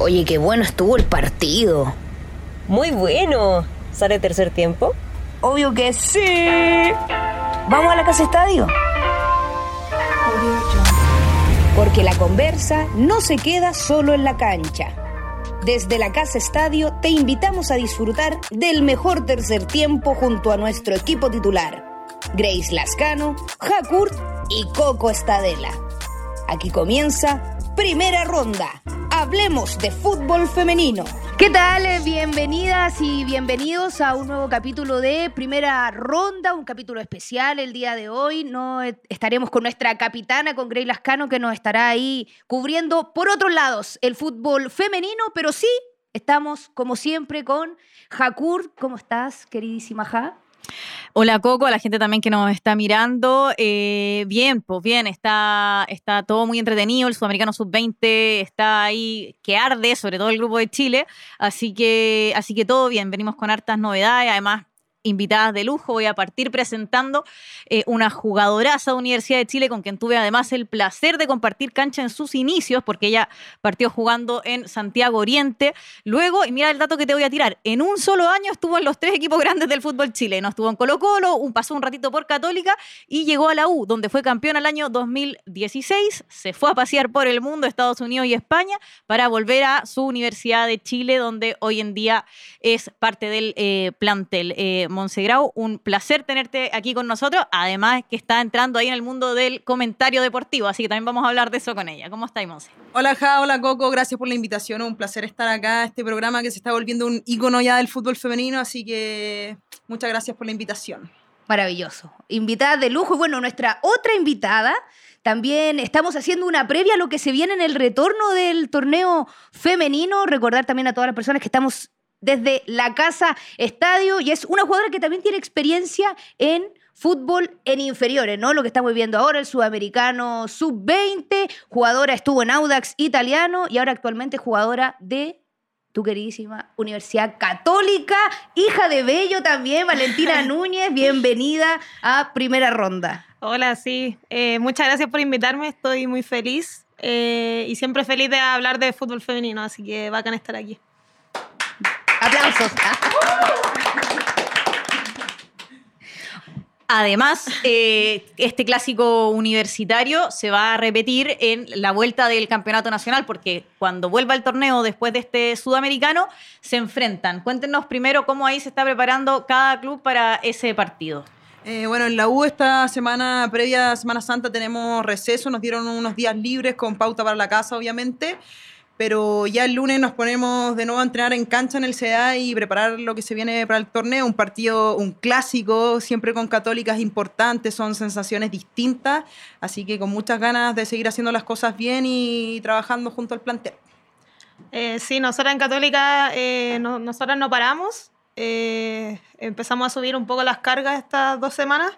Oye, qué bueno estuvo el partido. Muy bueno. ¿Sale tercer tiempo? Obvio que sí. ¿Vamos a la casa estadio? Porque la conversa no se queda solo en la cancha. Desde la Casa Estadio te invitamos a disfrutar del mejor tercer tiempo junto a nuestro equipo titular, Grace Lascano, Hakurt y Coco Estadela. Aquí comienza Primera Ronda. Hablemos de fútbol femenino. ¿Qué tal? Bienvenidas y bienvenidos a un nuevo capítulo de Primera Ronda, un capítulo especial el día de hoy. No estaremos con nuestra capitana, con Grey Lascano, que nos estará ahí cubriendo por otros lados el fútbol femenino, pero sí estamos como siempre con Jakur. ¿Cómo estás, queridísima Ja? Hola Coco, a la gente también que nos está mirando. Eh, bien, pues bien, está, está todo muy entretenido. El Sudamericano Sub-20 está ahí que arde, sobre todo el grupo de Chile. Así que, así que todo bien, venimos con hartas novedades. Además, invitadas de lujo. Voy a partir presentando eh, una jugadoraza de Universidad de Chile con quien tuve además el placer de compartir cancha en sus inicios, porque ella partió jugando en Santiago Oriente. Luego, y mira el dato que te voy a tirar, en un solo año estuvo en los tres equipos grandes del fútbol chileno. Estuvo en Colo Colo, un, pasó un ratito por Católica y llegó a la U, donde fue campeón al año 2016. Se fue a pasear por el mundo, Estados Unidos y España, para volver a su Universidad de Chile, donde hoy en día es parte del eh, plantel. Eh, Monsegrau, un placer tenerte aquí con nosotros, además que está entrando ahí en el mundo del comentario deportivo, así que también vamos a hablar de eso con ella. ¿Cómo estáis, Monse? Hola, Ja, hola, Coco, gracias por la invitación, un placer estar acá, este programa que se está volviendo un ícono ya del fútbol femenino, así que muchas gracias por la invitación. Maravilloso. Invitada de lujo y bueno, nuestra otra invitada también estamos haciendo una previa a lo que se viene en el retorno del torneo femenino. Recordar también a todas las personas que estamos desde la casa estadio y es una jugadora que también tiene experiencia en fútbol en inferiores, ¿no? Lo que estamos viendo ahora, el sudamericano sub-20, jugadora estuvo en Audax italiano y ahora actualmente jugadora de tu queridísima Universidad Católica, hija de Bello también, Valentina Núñez, bienvenida a Primera Ronda. Hola, sí, eh, muchas gracias por invitarme, estoy muy feliz eh, y siempre feliz de hablar de fútbol femenino, así que bacán estar aquí. Además, eh, este clásico universitario se va a repetir en la vuelta del campeonato nacional, porque cuando vuelva el torneo después de este sudamericano, se enfrentan. Cuéntenos primero cómo ahí se está preparando cada club para ese partido. Eh, bueno, en la U esta semana previa a Semana Santa tenemos receso, nos dieron unos días libres con pauta para la casa, obviamente pero ya el lunes nos ponemos de nuevo a entrenar en cancha en el CDA y preparar lo que se viene para el torneo, un partido, un clásico, siempre con católicas importantes, son sensaciones distintas, así que con muchas ganas de seguir haciendo las cosas bien y trabajando junto al plantel. Eh, sí, nosotras en Católica, eh, no, nosotras no paramos, eh, empezamos a subir un poco las cargas estas dos semanas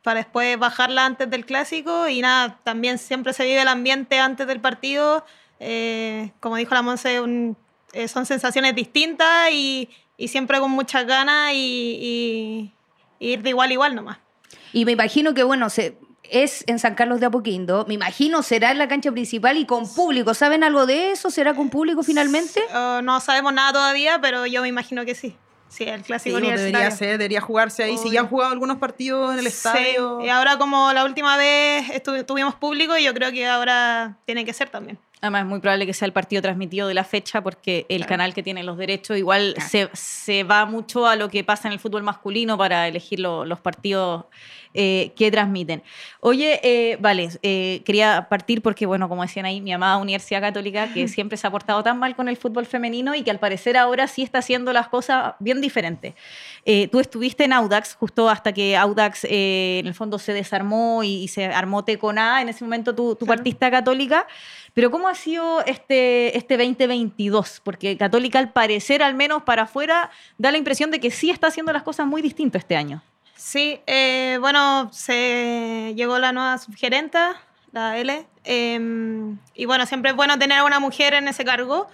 para después bajarla antes del clásico y nada, también siempre se vive el ambiente antes del partido eh, como dijo la Monse, eh, son sensaciones distintas y, siempre con muchas ganas y, ir de igual a igual nomás. Y me imagino que, bueno, se, es en San Carlos de Apoquindo. Me imagino será en la cancha principal y con público. ¿Saben algo de eso? ¿Será con público finalmente? Oh, no sabemos nada todavía, pero yo me imagino que sí. Sí, el clásico sí, Debería ser, debería jugarse ahí. Si ya han jugado algunos partidos en el estadio. Y ahora, como la última vez tuvimos público, yo creo que ahora tiene que ser también. Además, es muy probable que sea el partido transmitido de la fecha porque el canal que tiene los derechos igual se, se, va mucho a lo que pasa en el fútbol masculino para elegir los partidos eh, que transmiten. Oye, eh, vale, eh, quería partir porque, bueno, como decían ahí, mi amada Universidad Católica, que siempre se ha portado tan mal con el fútbol femenino y que al parecer ahora sí está haciendo las cosas bien diferentes. tú estuviste en Audax justo hasta que Audax en el fondo se desarmó y, se armó Tecona. En ese momento tú, partiste a Católica. Pero ¿cómo ha sido este, este 2022? Porque Católica, al parecer, al menos para afuera, da la impresión de que sí está haciendo las cosas muy distintas este año. Sí, eh, bueno, se llegó la nueva subgerenta, la L, em, y bueno, siempre es bueno tener a una mujer en ese cargo.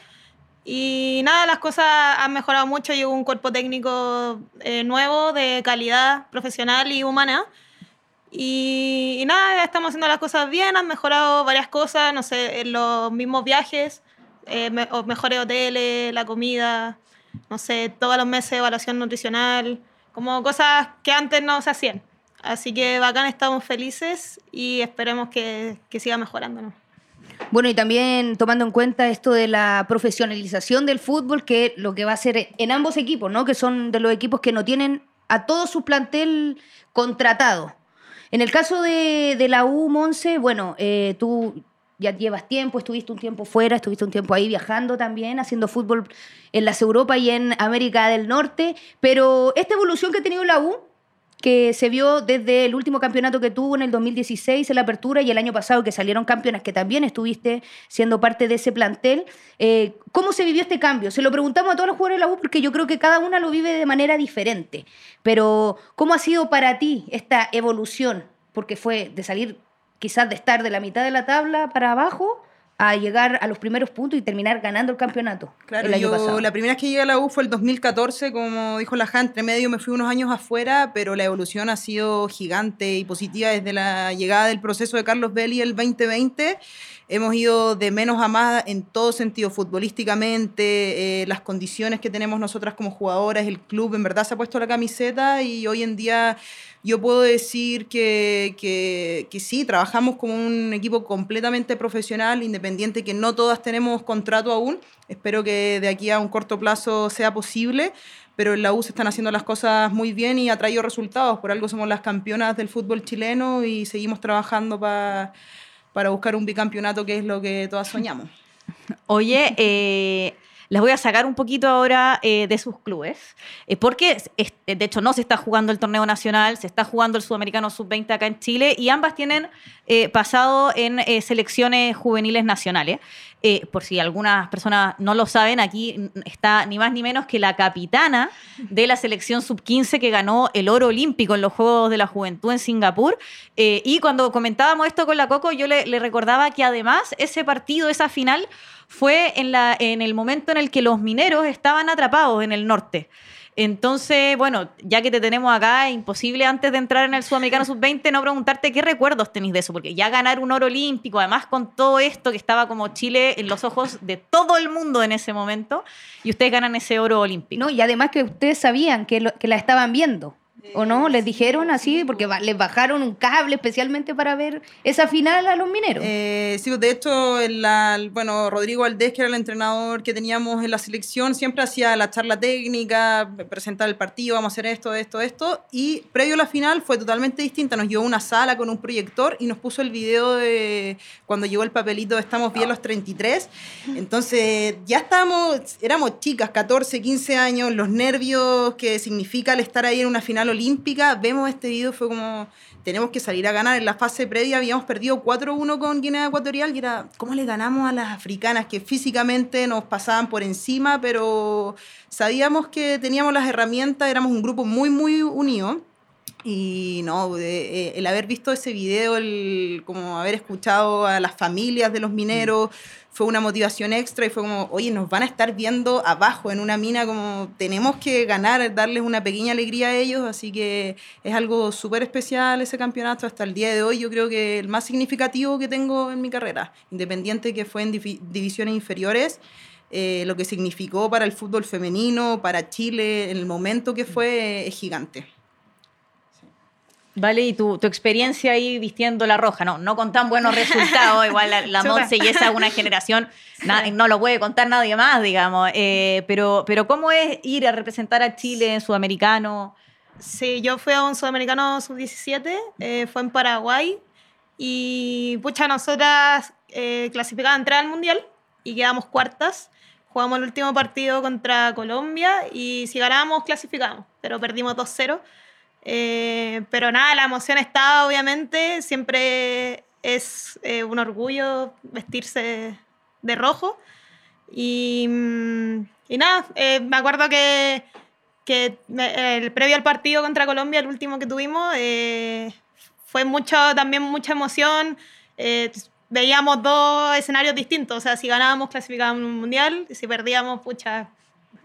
Y nada, las cosas han mejorado mucho, llegó un cuerpo técnico eh, nuevo, de calidad profesional y humana. Y, y, nada, estamos haciendo las cosas bien, han mejorado varias cosas, no sé, en los mismos viajes. eh, me- mejores hoteles, la comida, no sé, todos los meses evaluación nutricional, como cosas que antes no se hacían. Así que bacán, estamos felices y esperemos que, que siga mejorando. ¿no? Bueno, y también tomando en cuenta esto de la profesionalización del fútbol, que lo que va a ser en ambos equipos, ¿no? Que son de los equipos que no tienen a todo su plantel contratado. En el caso de, de la U, Monse, bueno, eh, tú ya llevas tiempo, estuviste un tiempo fuera, estuviste un tiempo ahí viajando también, haciendo fútbol en las Europa y en América del Norte, pero esta evolución que ha tenido la U, que se vio desde el último campeonato que tuvo en el 2016 en la apertura y el año pasado que salieron campeonas que también estuviste siendo parte de ese plantel. Eh, ¿Cómo se vivió este cambio? Se lo preguntamos a todos los jugadores de la U porque yo creo que cada una lo vive de manera diferente. Pero ¿cómo ha sido para ti esta evolución? Porque fue de salir quizás de estar de la mitad de la tabla para abajo a llegar a los primeros puntos y terminar ganando el campeonato Claro, el año yo pasado. la primera vez que llegué a la U fue el 2014, como dijo la Jana, entre medio me fui unos años afuera, pero la evolución ha sido gigante y positiva desde la llegada del proceso de Carlos Belli el 2020. Hemos ido de menos a más en todo sentido, futbolísticamente, eh, las condiciones que tenemos nosotras como jugadoras, el club en verdad se ha puesto la camiseta y hoy en día yo puedo decir que, que, que sí, trabajamos como un equipo completamente profesional, independiente, que no todas tenemos contrato aún. Espero que de aquí a un corto plazo sea posible, pero en la U se están haciendo las cosas muy bien y ha traído resultados. Por algo somos las campeonas del fútbol chileno y seguimos trabajando pa- para buscar un bicampeonato, que es lo que todas soñamos. Oye, eh, las voy a sacar un poquito ahora eh, de sus clubes, eh, porque es- de hecho no se está jugando el torneo nacional, se está jugando el sudamericano sub-20 acá en Chile y ambas tienen eh, pasado en eh, selecciones juveniles nacionales. Eh, por si algunas personas no lo saben, aquí está ni más ni menos que la capitana de la selección sub-15 que ganó el oro olímpico en los Juegos de la Juventud en Singapur. Eh, y cuando comentábamos esto con la Coco, yo le, recordaba que además ese partido, esa final, fue en el momento en el que los mineros estaban atrapados en el norte. Entonces, bueno, ya que te tenemos acá, es imposible antes de entrar en el Sudamericano Sub-20 no preguntarte qué recuerdos tenéis de eso, porque ya ganar un oro olímpico, además con todo esto que estaba como Chile en los ojos de todo el mundo en ese momento, y ustedes ganan ese oro olímpico. No, y además que ustedes sabían que, lo- que la estaban viendo, ¿o no? ¿Les dijeron así? Porque les bajaron un cable especialmente para ver esa final a los mineros. Eh, sí, de hecho, bueno, Rodrigo Valdés, que era el entrenador que teníamos en la selección, siempre hacía la charla técnica, presentar el partido, vamos a hacer esto, esto, esto. Y previo a la final fue totalmente distinta. Nos llevó a una sala con un proyector y nos puso el video de cuando llegó el papelito Estamos bien los 33. Entonces, ya estábamos, éramos chicas, 14, 15 años, los nervios que significa el estar ahí en una final olímpica. Vemos este video, fue como tenemos que salir a ganar. En la fase previa habíamos perdido 4-1 con Guinea Ecuatorial y era, ¿cómo le ganamos a las africanas que físicamente nos pasaban por encima? Pero sabíamos que teníamos las herramientas, éramos un grupo muy, muy unido. Y no, eh, el haber visto ese video, el como haber escuchado a las familias de los mineros, fue una motivación extra y fue como, oye, nos van a estar viendo abajo en una mina, como tenemos que ganar, darles una pequeña alegría a ellos, así que es algo súper especial ese campeonato hasta el día de hoy, yo creo que el más significativo que tengo en mi carrera, independiente que fue en divi- divisiones inferiores. eh, lo que significó para el fútbol femenino, para Chile, en el momento que fue, es gigante. Vale, y tu, tu experiencia ahí vistiendo la roja, no, no con tan buenos resultados, igual la, la. Monse y esa es una generación, na- no lo puede contar nadie más, digamos, eh, pero, pero ¿cómo es ir a representar a Chile en Sudamericano? Sí, yo fui a un sudamericano sub-17, eh, fue en Paraguay y pucha, nosotras eh, clasificamos a entrar al mundial y quedamos cuartas. Jugamos el último partido contra Colombia y si ganábamos clasificamos, pero perdimos 2-0. Eh, pero nada, la emoción está obviamente, siempre es eh, un orgullo vestirse de rojo. Y, mm, y nada, eh, me acuerdo que que me- el previo al partido contra Colombia, el último que tuvimos, eh, fue mucho, también mucha emoción. eh, veíamos dos escenarios distintos, o sea, si ganábamos clasificábamos un mundial, y si perdíamos, pucha,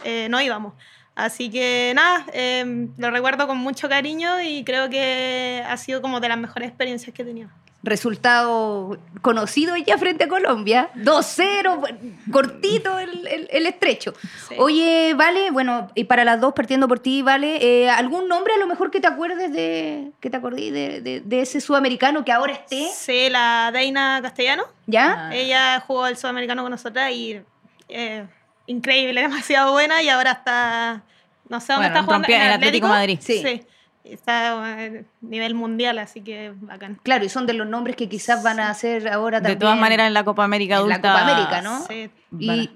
eh, no íbamos. Así que nada, eh, lo recuerdo con mucho cariño y creo que ha sido como de las mejores experiencias que he tenido. resultado conocido ya frente a Colombia. 2-0, cortito el, el- el estrecho. Sí. Oye, Vale, bueno, y para las dos, partiendo por ti, Vale, eh, ¿algún nombre a lo mejor que te acuerdes de, que te acordé de, de- de ese sudamericano que ahora esté? Sí, la Deina Castellano. ¿Ya? Ah. Ella jugó el sudamericano con nosotras y eh, increíble, demasiado buena y ahora está, no sé dónde Bueno, está jugando. en el Atlético Madrid. Sí. Está a nivel mundial, así que bacán. Claro, y son de los nombres que quizás van a ser ahora De también. todas maneras, en la Copa América en la adulta. Copa América, ¿no? Sí. Y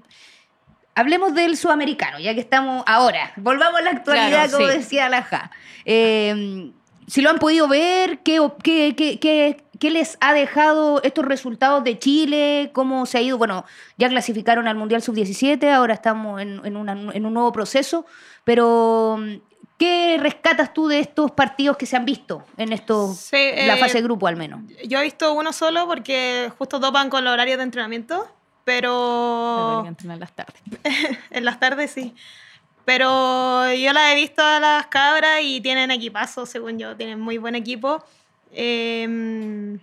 hablemos del sudamericano, ya que estamos ahora. Volvamos a la actualidad, Claro, como sí. decía la Ja. Eh, si lo han podido ver, ¿qué, qué, qué- qué- qué les ha dejado estos resultados de Chile? ¿Cómo se ha ido? Bueno, ya clasificaron al Mundial Sub-17, ahora estamos en, en una- en un nuevo proceso, pero ¿qué rescatas tú de estos partidos que se han visto en estos, Sí, la eh, fase de grupo al menos? Yo he visto uno solo porque justo topan con los horarios de entrenamiento, pero Católica entrena en las tardes. en las tardes sí. Pero yo las he visto a las cabras y tienen equipazo, según yo, tienen muy buen equipo. Eh,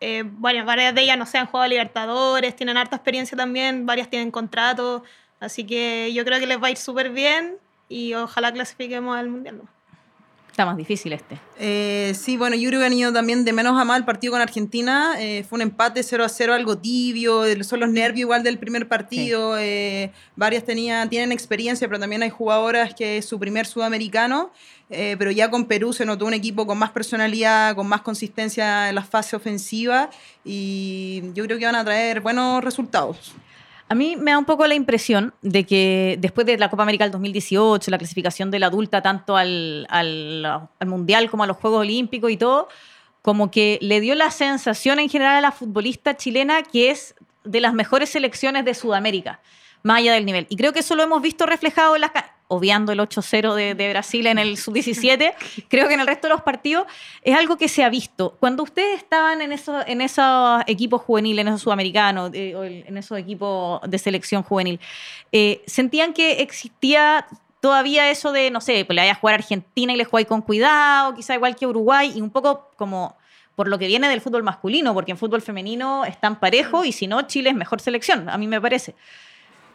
eh, bueno, varias de ellas no sé, han jugado a Libertadores, tienen harta experiencia también, varias tienen contrato, así que yo creo que les va a ir súper bien y ojalá clasifiquemos al Mundial. ¿no? Está más difícil este. Eh, sí, bueno, yo creo que han ido también de menos a más el partido con Argentina. Eh, fue un empate 0 a 0, algo tibio. Son los nervios igual del primer partido. eh, varias tenían, tienen experiencia, pero también hay jugadoras que es su primer sudamericano. pero ya con Perú se notó un equipo con más personalidad, con más consistencia en la fase ofensiva. Y yo creo que van a traer buenos resultados. A mí me da un poco la impresión de que después de la Copa América del 2018, la clasificación de la adulta tanto al, al- al Mundial como a los Juegos Olímpicos y todo, como que le dio la sensación en general a la futbolista chilena que es de las mejores selecciones de Sudamérica, más allá del nivel. Y creo que eso lo hemos visto reflejado en las... Obviando el 8-0 de, de Brasil en el sub-17, creo que en el resto de los partidos es algo que se ha visto. Cuando ustedes estaban en esos, en esos equipos juveniles, en esos sudamericanos, eh, en esos equipos de selección juvenil, eh, ¿sentían que existía todavía eso de, no sé, pues le vaya a jugar a Argentina y le jugáis con cuidado, quizá igual que Uruguay, y un poco como por lo que viene del fútbol masculino, porque en fútbol femenino están parejos y si no, Chile es mejor selección, a mí me parece.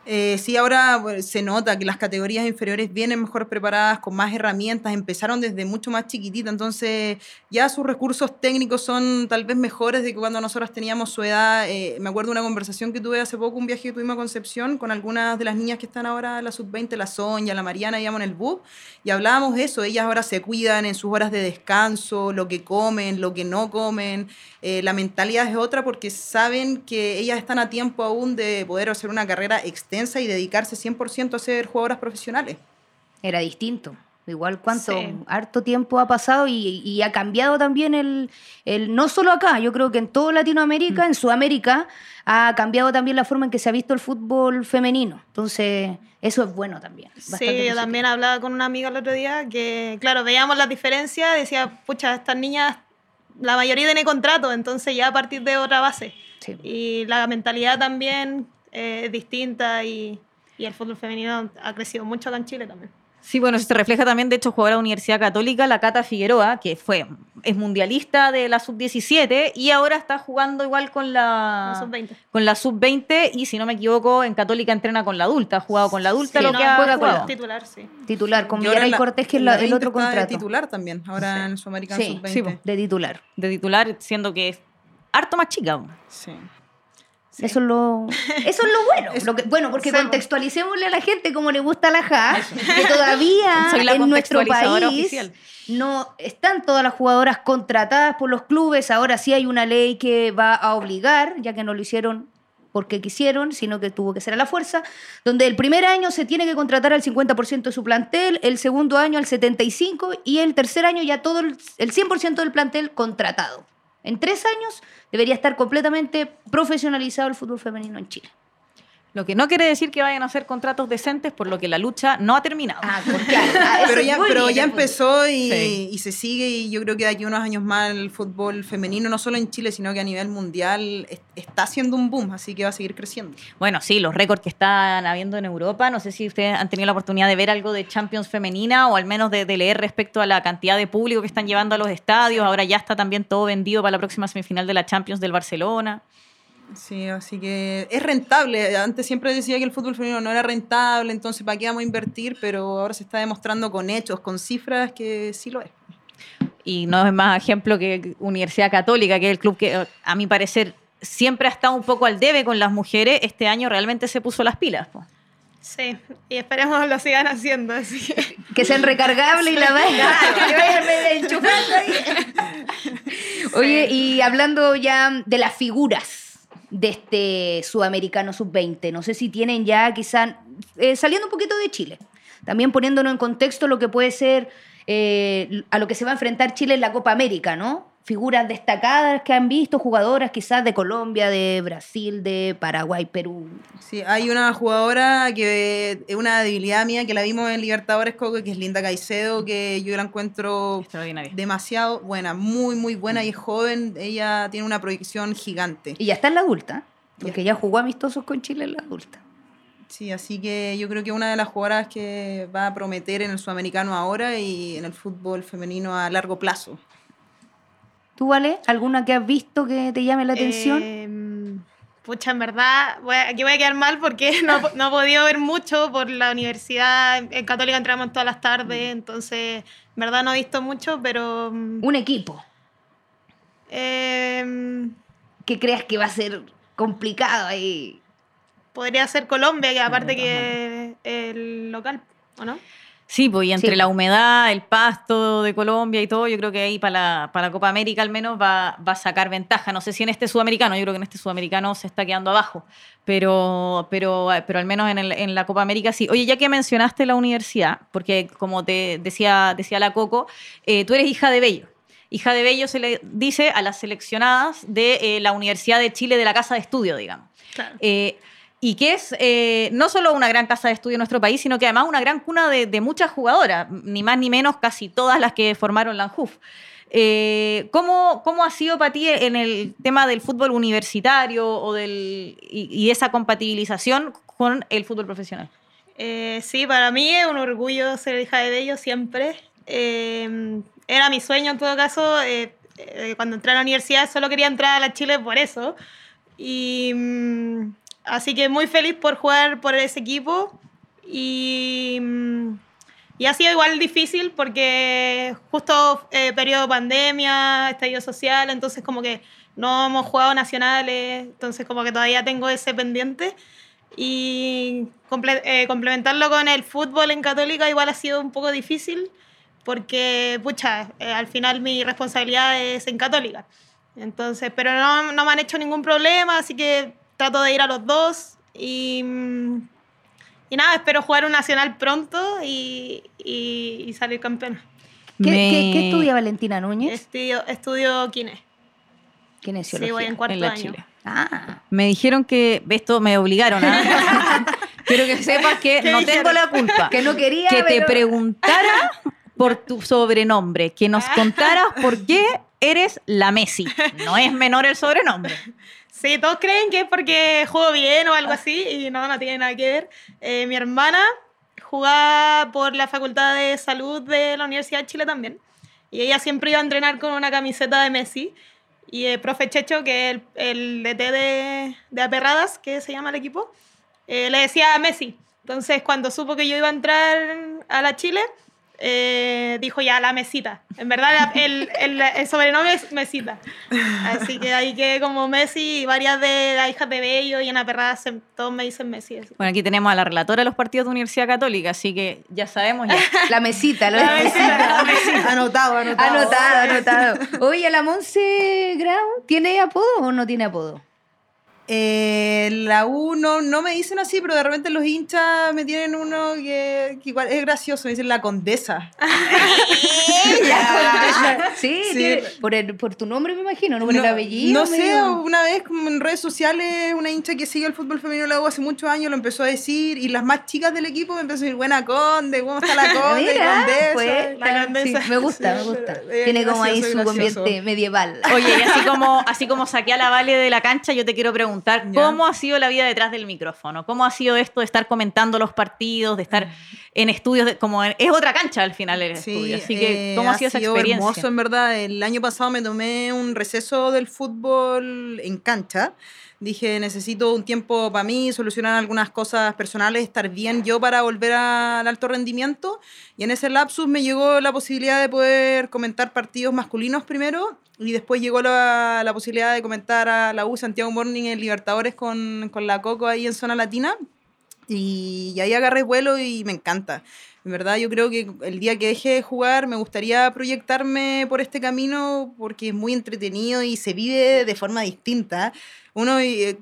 Eh, sí, ahora se nota que las categorías inferiores vienen mejor preparadas, con más herramientas, empezaron desde mucho más chiquitita, entonces ya sus recursos técnicos son tal vez mejores de que cuando nosotros teníamos su edad. Eh, me acuerdo una conversación que tuve hace poco, un viaje que tuvimos a Concepción con algunas de las niñas que están ahora en la sub-20, la Sonia, la Mariana, íbamos en el bus, y hablábamos de eso, ellas ahora se cuidan en sus horas de descanso, lo que comen, lo que no comen, eh, la mentalidad es otra porque saben que ellas están a tiempo aún de poder hacer una carrera extensa y dedicarse 100% a ser jugadoras profesionales. Era distinto. Igual cuánto, Sí. harto tiempo ha pasado y, y ha cambiado también el, el, no solo acá, yo creo que en toda Latinoamérica, en Sudamérica, ha cambiado también la forma en que se ha visto el fútbol femenino. Entonces, eso es bueno también. Sí, yo también hablaba con una amiga el otro día que, claro, veíamos las diferencias, decía, pucha, estas niñas, la mayoría tiene contrato, entonces ya a partir de otra base. Sí. Y la mentalidad también eh, es distinta y, y el fútbol femenino ha crecido mucho acá en Chile también. Sí, bueno, eso se refleja también, de hecho, jugadora de Universidad Católica, la Cata Figueroa, que fue, es mundialista de la sub-17 y ahora está jugando igual con la, La sub-20. con la sub-20 y si no me equivoco, en Católica entrena con la adulta, ha jugado con la adulta, Sí, lo no, que ha la- jugado. Titular, sí. Titular, con la- Cortés, que es la- la el 20 otro está de contrato. titular también, ahora Sí. en el Sudamericano Sí, Sub-20. sí. De titular. De titular, siendo que es harto más chica. Sí. Eso es lo, eso es lo bueno. Lo que- bueno, porque contextualicémosle a la gente como le gusta la JA, que todavía en nuestro país oficial. no están todas las jugadoras contratadas por los clubes. Ahora sí hay una ley que va a obligar, ya que no lo hicieron porque quisieron, sino que tuvo que ser a la fuerza, donde el primer año se tiene que contratar al 50% de su plantel, el segundo año al 75% y el tercer año ya todo el, el 100% del plantel contratado. En tres años debería estar completamente profesionalizado el fútbol femenino en Chile. Lo que no quiere decir que vayan a hacer contratos decentes, por lo que la lucha no ha terminado. Ah, claro. Ah, Pero ya, pero ya empezó y, Sí. y se sigue y yo creo que de aquí a unos años más el fútbol femenino, no solo en Chile, sino que a nivel mundial, es- está haciendo un boom, así que va a seguir creciendo. Bueno, sí, los récords que están habiendo en Europa, no sé si ustedes han tenido la oportunidad de ver algo de Champions femenina o al menos de, de leer respecto a la cantidad de público que están llevando a los estadios. Ahora ya está también todo vendido para la próxima semifinal de la Champions del Barcelona. Sí, así que es rentable. Antes siempre decía que el fútbol femenino no era rentable, entonces ¿para qué vamos a invertir? Pero ahora se está demostrando con hechos, con cifras que sí lo es. Y no es más ejemplo que Universidad Católica, que es el club que a mi parecer siempre ha estado un poco al debe con las mujeres. Este año realmente se puso las pilas. po. Sí, y esperemos lo sigan haciendo. Así que- sean recargables y la vayan, que vayan enchufando ahí. Oye, y hablando ya de las figuras de este sudamericano sub-20, no sé si tienen ya quizá, eh, saliendo un poquito de Chile, también poniéndonos en contexto lo que puede ser eh, a lo que se va a enfrentar Chile en la Copa América, ¿no? Figuras destacadas que han visto, jugadoras quizás de Colombia, de Brasil, de Paraguay, Perú. Sí, hay una jugadora que es una debilidad mía que la vimos en Libertadores Coco, que es Linda Caicedo, que yo la encuentro demasiado buena, muy, muy buena y es joven. Ella tiene una proyección gigante. Y ya está en la adulta, porque ya jugó amistosos con Chile en la adulta. Sí, así que yo creo que una de las jugadoras que va a prometer en el sudamericano ahora y en el fútbol femenino a largo plazo. ¿Tú, Vale? ¿Alguna que has visto que te llame la atención? Em, pucha, en verdad, voy a- aquí voy a quedar mal porque no, no he podido ver mucho por la universidad. En, Católica entramos todas las tardes, entonces, en verdad no he visto mucho, pero... mm, Un equipo em, que creas que va a ser complicado ahí. podría ser Colombia, que aparte que el local, ¿o no? Sí, pues y entre Sí. la humedad, el pasto de Colombia y todo, yo creo que ahí para la, para la Copa América al menos va, va a sacar ventaja. No sé si en este sudamericano, yo creo que en este sudamericano se está quedando abajo, pero, pero, pero al menos en, el- en la Copa América sí. Oye, ya que mencionaste la universidad, porque como te decía, decía la Coco, eh, tú eres hija de Bello. Hija de Bello se le dice a las seleccionadas de eh, la Universidad de Chile de la Casa de Estudio, digamos. Claro. Eh, y que es eh, no solo una gran casa de estudio en nuestro país, sino que además una gran cuna de, de muchas jugadoras, ni más ni menos casi todas las que formaron la ANJUF. Eh, ¿cómo, ¿Cómo ha sido para ti en el tema del fútbol universitario o del, y, y esa compatibilización con el fútbol profesional? Eh, sí, para mí es un orgullo ser hija de Bello siempre. Eh, era mi sueño en todo caso. eh, eh, cuando entré a la universidad solo quería entrar a la Chile por eso. Y mm, así que muy feliz por jugar por ese equipo. Y, mm, y ha sido igual difícil porque justo eh, periodo de pandemia, estallido social, entonces como que no hemos jugado nacionales, entonces como que todavía tengo ese pendiente. Y comple- eh, complementarlo con el fútbol en Católica igual ha sido un poco difícil porque, pucha, eh, al final mi responsabilidad es en Católica. Entonces, pero no, no me han hecho ningún problema, así que trato de ir a los dos y, y nada, espero jugar un nacional pronto y, y- y salir campeona. ¿Qué, Me- qué- qué estudia Valentina Núñez? Estudio, estudio kine. Kinesiología. Sí, voy en cuarto en la año. Chile. Ah, Me dijeron que, esto me obligaron a... Quiero que sepas que ¿Qué no dijeron? tengo la culpa. que no quería, que te pero- preguntara por tu sobrenombre, que nos contaras por qué eres la Messi. No es menor el sobrenombre. Sí, todos creen que es porque juego bien o algo así y no, no tiene nada que ver. Eh, mi hermana jugaba por la Facultad de Salud de la Universidad de Chile también y ella siempre iba a entrenar con una camiseta de Messi y el profe Checho, que es el, el DT de, de Aperradas, que se llama el equipo, eh, le decía a Messi. Entonces, cuando supo que yo iba a entrar a la Chile, eh, dijo ya la mesita. En verdad, la- el, el, el sobrenombre es mesita. Así que ahí quedé como Messi y varias de las hijas de Bello y en Aperradas se- todos me dicen Messi. así. Bueno, aquí tenemos a la relatora de los partidos de Universidad Católica, así que ya sabemos ya. La mesita, la, La mesita. mesita. Anotado, anotado. Anotado, anotado. Oye, ¿la Monse Grau tiene apodo o no tiene apodo? Eh, la U no, no me dicen así, pero de repente los hinchas me tienen uno que, que igual es gracioso, me dicen la condesa. Sí, Sí. tiene- por, el- por tu nombre me imagino, no por el No- apellido. No sé, una vez como en redes sociales, una hincha que sigue el fútbol femenino de la U hace muchos años lo empezó a decir y las más chicas del equipo me empezaron a decir, buena Conde, ¿cómo está la Conde? Mira, condesa. pues, La condesa. sí, me gusta, me Sí, gusta. Tiene como ahí su gracioso. ambiente medieval. Oye, y así como, así como saqué a la Vale de la cancha, yo te quiero preguntar, Ya. ¿cómo ha sido la vida detrás del micrófono? ¿Cómo ha sido esto de estar comentando los partidos, de estar en estudios, de- como en- es otra cancha al final el estudio? Así que, eh, ¿cómo ha sido esa experiencia? hermoso, en verdad. El año pasado me tomé un receso del fútbol en cancha. Dije, necesito un tiempo para mí, solucionar algunas cosas personales, estar bien yo para volver al alto rendimiento. Y en ese lapsus me llegó la posibilidad de poder comentar partidos masculinos primero y después llegó la, la posibilidad de comentar a la U Santiago Morning en Libertadores con, con la Coco ahí en zona latina. Y, y ahí agarré vuelo y me encanta. En verdad, yo creo que el día que deje de jugar me gustaría proyectarme por este camino porque es muy entretenido y se vive de forma distinta. Uno, eh,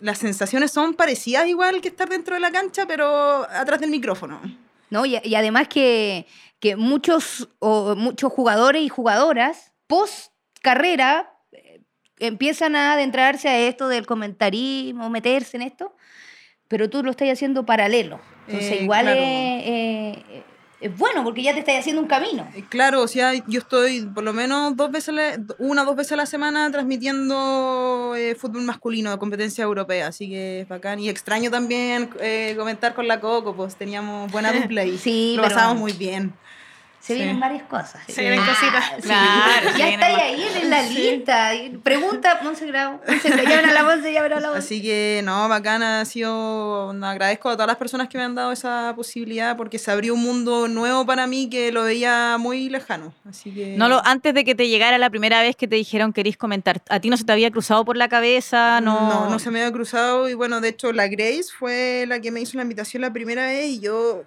las sensaciones son parecidas igual que estar dentro de la cancha, pero atrás del micrófono. ¿no? Y, y además que, que muchos, o muchos jugadores y jugadoras, post carrera, eh, empiezan a adentrarse a esto del comentarismo, meterse en esto, pero tú lo estás haciendo paralelo. Entonces, Eh, igual claro. es, eh, es bueno porque ya te estás haciendo un camino. Eh, Claro, o sea, yo estoy por lo menos dos veces, a la- una o dos veces a la semana transmitiendo eh, fútbol masculino de competencia europea, así que es bacán. Y extraño también eh, comentar con la Coco, pues teníamos buena dupla y Sí, lo pasamos muy bien. Se Sí. vienen varias cosas. Se vienen cositas. sí. Claro, ya está ahí en la lista. Pregunta, Monse Grau. Llamen a la Monse, llamen a la Monse. Así que no, bacana, ha sido, agradezco a todas las personas que me han dado esa posibilidad porque se abrió un mundo nuevo para mí que lo veía muy lejano. Así que No lo, antes de que te llegara la primera vez que te dijeron querís comentar, ¿a ti no se te había cruzado por la cabeza? No, No, no se me había cruzado y bueno, de hecho la Grace fue la que me hizo la invitación la primera vez y yo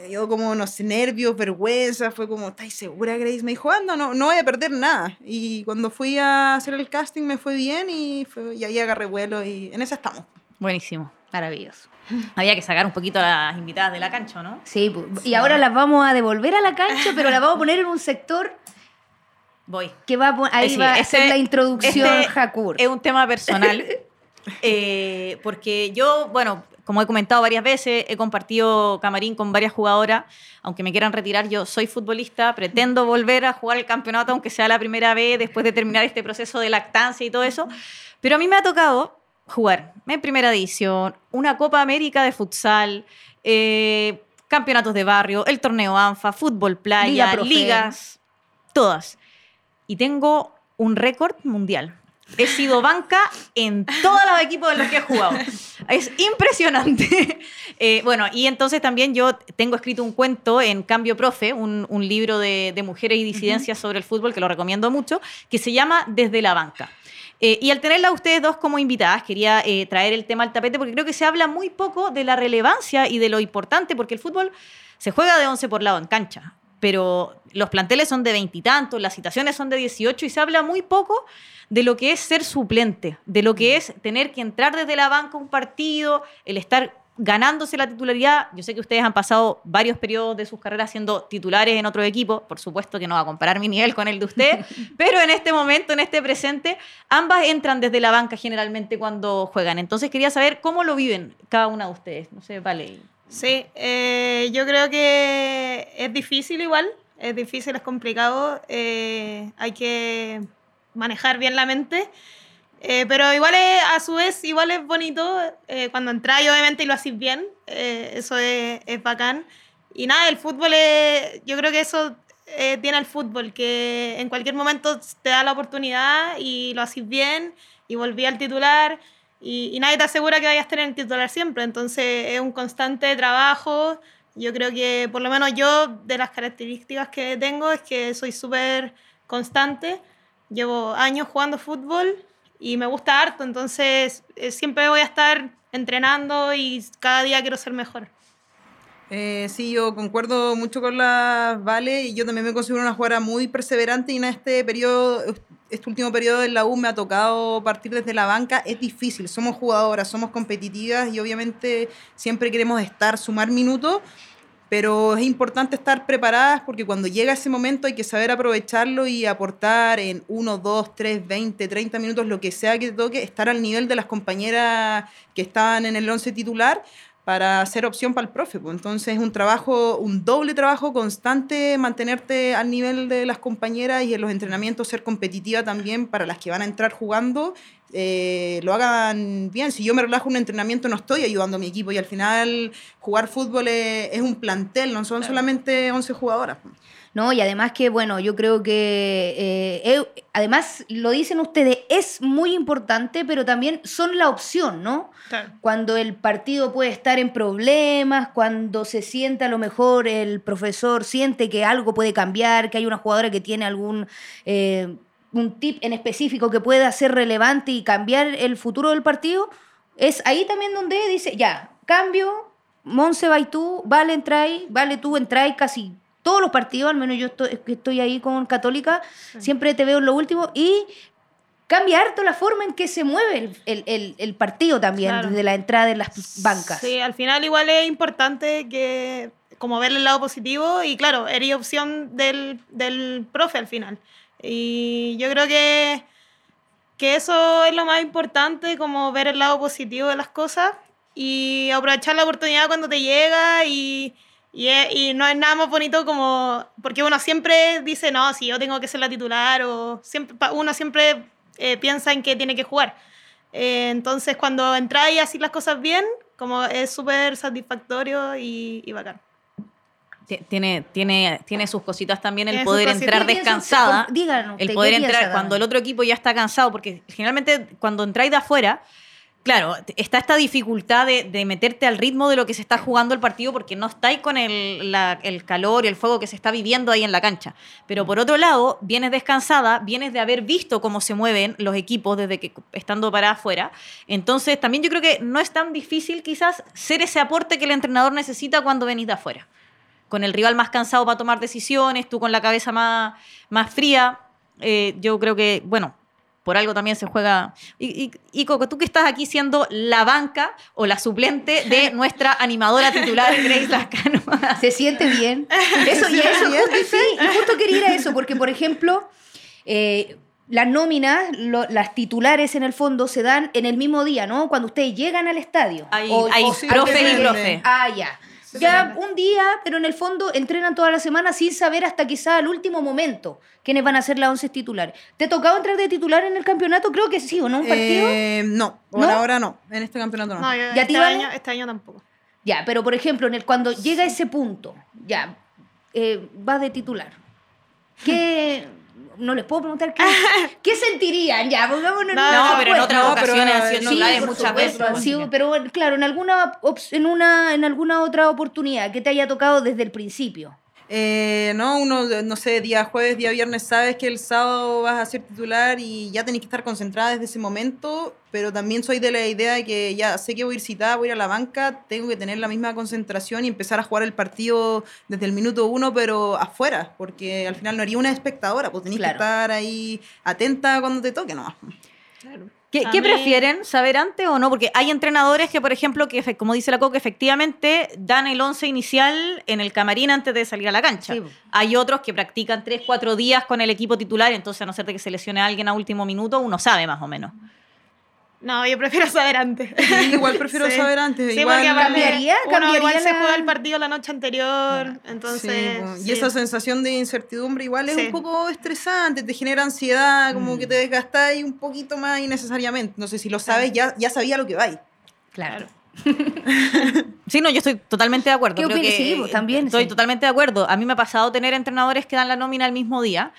me dio como, no sé, nervios, vergüenza, fue como, ¿estás segura Grace? Me dijo, anda, no, no voy a perder nada. Y cuando fui a hacer el casting me fue bien y, fue- y ahí agarré vuelo y en esa estamos. Buenísimo. Maravilloso. Había que sacar un poquito a las invitadas de la cancha, ¿no? Sí, y ahora las vamos a devolver a la cancha, pero las vamos a poner en un sector Voy. que va a, ahí Eh, sí, va a ese- ser la introducción este Hakur. Es un tema personal. eh, porque yo, bueno, como he comentado varias veces, he compartido camarín con varias jugadoras. Aunque me quieran retirar, yo soy futbolista, pretendo volver a jugar el campeonato, aunque sea la primera vez, después de terminar este proceso de lactancia y todo eso. Pero a mí me ha tocado jugar en primera división, una Copa América de futsal, eh, campeonatos de barrio, el torneo ANFA, fútbol Liga playa, Profe. ligas, todas. Y tengo un récord mundial. He sido banca en todos los equipos en los que he jugado. Es impresionante. Eh, bueno, y entonces también yo tengo escrito un cuento en Cambio Profe, un, un libro de, de mujeres y disidencias sobre el fútbol que lo recomiendo mucho, que se llama Desde la banca. Eh, y al tenerla a ustedes dos como invitadas, quería eh, traer el tema al tapete porque creo que se habla muy poco de la relevancia y de lo importante, porque el fútbol se juega de 11 por lado en cancha, pero los planteles son de veintitantos, las citaciones son de 18 y se habla muy poco de lo que es ser suplente, de lo que es tener que entrar desde la banca a un partido, el estar ganándose la titularidad. Yo sé que ustedes han pasado varios periodos de sus carreras siendo titulares en otro equipo, por supuesto que no va a comparar mi nivel con el de usted, pero en este momento, en este presente, ambas entran desde la banca generalmente cuando juegan. Entonces quería saber cómo lo viven cada una de ustedes. No sé, vale. Sí, eh, yo creo que es difícil igual, es difícil, es complicado, eh, hay que manejar bien la mente, eh, pero igual es, a su vez, igual es bonito eh, cuando entráis obviamente y lo hacéis bien, eh, eso es, es bacán. Y nada, el fútbol es, yo creo que eso eh, tiene el fútbol, que en cualquier momento te da la oportunidad y lo haces bien y volví al titular y, y nadie te asegura que vayas a tener el titular siempre, entonces es un constante trabajo. Yo creo que por lo menos yo de las características que tengo es que soy súper constante, llevo años jugando fútbol y me gusta harto, entonces eh, siempre voy a estar entrenando y cada día quiero ser mejor. Eh, sí, yo concuerdo mucho con la Vale y yo también me considero una jugadora muy perseverante y en este periodo este último periodo en la U me ha tocado partir desde la banca, es difícil. Somos jugadoras, somos competitivas y obviamente siempre queremos estar, sumar minutos, pero es importante estar preparadas porque cuando llega ese momento hay que saber aprovecharlo y aportar en 1, 2, 3, 20, 30 minutos, lo que sea que te toque, estar al nivel de las compañeras que estaban en el 11 titular para ser opción para el profe. Pues. Entonces es un trabajo, un doble trabajo constante, mantenerte al nivel de las compañeras y en los entrenamientos ser competitiva también para las que van a entrar jugando, eh, lo hagan bien. Si yo me relajo en un entrenamiento no estoy ayudando a mi equipo y al final jugar fútbol es, es un plantel, no son solamente 11 jugadoras. ¿No? Y además que, bueno, yo creo que, eh, eh, además lo dicen ustedes, es muy importante, pero también son la opción, ¿no? Claro. Cuando el partido puede estar en problemas, cuando se siente a lo mejor el profesor siente que algo puede cambiar, que hay una jugadora que tiene algún... eh, un tip en específico que pueda ser relevante y cambiar el futuro del partido, es ahí también donde dice, ya, cambio, Monse va y tú, vale, entráis, vale, tú entráis casi todos los partidos, al menos yo estoy, estoy ahí con Católica, siempre te veo en lo último y cambia harto la forma en que se mueve el, el- el- el partido también, Claro. desde la entrada de las bancas. Sí, al final igual es importante que como ver el lado positivo y claro, eres opción del, del profe al final. Y yo creo que, que eso es lo más importante, como ver el lado positivo de las cosas y aprovechar la oportunidad cuando te llega y, y, es- y no es nada más bonito como, porque uno siempre dice, no, si yo tengo que ser la titular o siempre, uno siempre eh, piensa en que tiene que jugar. Eh, entonces, cuando entras y así las cosas bien, como es súper satisfactorio y, y bacán. Ti- Tiene, tiene, tiene sus cositas también el poder entrar descansada. Díganos el poder ¿qué entrar cuando el otro equipo ya está cansado, porque generalmente cuando entráis de afuera, claro, está esta dificultad de, meterte al ritmo de lo que se está jugando el partido porque no estáis con el, calor y el fuego que se está viviendo ahí en la cancha. Pero por otro lado, vienes descansada, vienes de haber visto cómo se mueven los equipos desde que estando para afuera. Entonces, también yo creo que no es tan difícil quizás ser ese aporte que el entrenador necesita cuando venís de afuera con el rival más cansado para tomar decisiones, tú con la cabeza más, más fría. Eh, yo creo que, bueno, por algo también se juega. Y, y, y, Coco, tú que estás aquí siendo la banca o la suplente de nuestra animadora titular, Grace Lascano. Se siente bien. Eso, y eso, justo, sí, y justo quería ir a eso, porque, por ejemplo, eh, las nóminas, lo- las titulares en el fondo, se dan en el mismo día, ¿no? Cuando ustedes llegan al estadio. Hay, O- hay o- sí, profes y profes. Ah, ya. Ya un día, pero en el fondo entrenan toda la semana sin saber hasta quizá el último momento quiénes van a ser las 11 titulares. ¿Te ha tocado entrar de titular en el campeonato? Creo que sí, ¿o no? ¿Un partido? Eh, no, por ¿No? ahora no. En este campeonato no. No, yo ¿Y a ti, este, Vale? año, este año tampoco. Ya, pero por ejemplo, en el, cuando llega ese punto, ya, eh, vas de titular. ¿Qué? No les puedo preguntar qué, ¿qué sentirían ya, pongámonos en No, No, pero en otras No, ocasiones sí, por muchas supuesto, veces. sido, pero bueno, claro, en alguna, en, una, en alguna otra oportunidad que te haya tocado desde el principio. Eh, no, uno, no sé, día jueves, día viernes, sabes que el sábado vas a ser titular y ya tenés que estar concentrada desde ese momento, pero también soy de la idea de que ya sé que voy a ir citada, voy a ir a la banca, tengo que tener la misma concentración y empezar a jugar el partido desde el minuto uno, pero afuera, porque al final no haría una espectadora, pues tenés Claro. que estar ahí atenta cuando te toque, ¿no? ¿Qué, qué prefieren? ¿Saber antes o no? Porque hay entrenadores que, por ejemplo, que como dice la Coca, efectivamente dan el once inicial en el camarín antes de salir a la cancha. Sí. Hay otros que practican tres, cuatro días con el equipo titular, entonces a no ser de que se lesione a alguien a último minuto, uno sabe más o menos. No, yo prefiero saber antes. Sí, igual prefiero Sí. saber antes. Sí, igual, porque ¿Cambiaría? uno ¿Cambiaría igual se la- juega el partido la noche anterior, entonces... Sí, po. y sí. esa sensación de incertidumbre igual es Sí. un poco estresante, te genera ansiedad, como que te desgastáis un poquito más innecesariamente. No sé si lo sabes, ya, ya sabía lo que vais. Claro. Sí, no, yo estoy totalmente de acuerdo. ¿Qué Creo opinas? que, Sí, también, Estoy sí. totalmente de acuerdo. A mí me ha pasado tener entrenadores que dan la nómina el mismo día.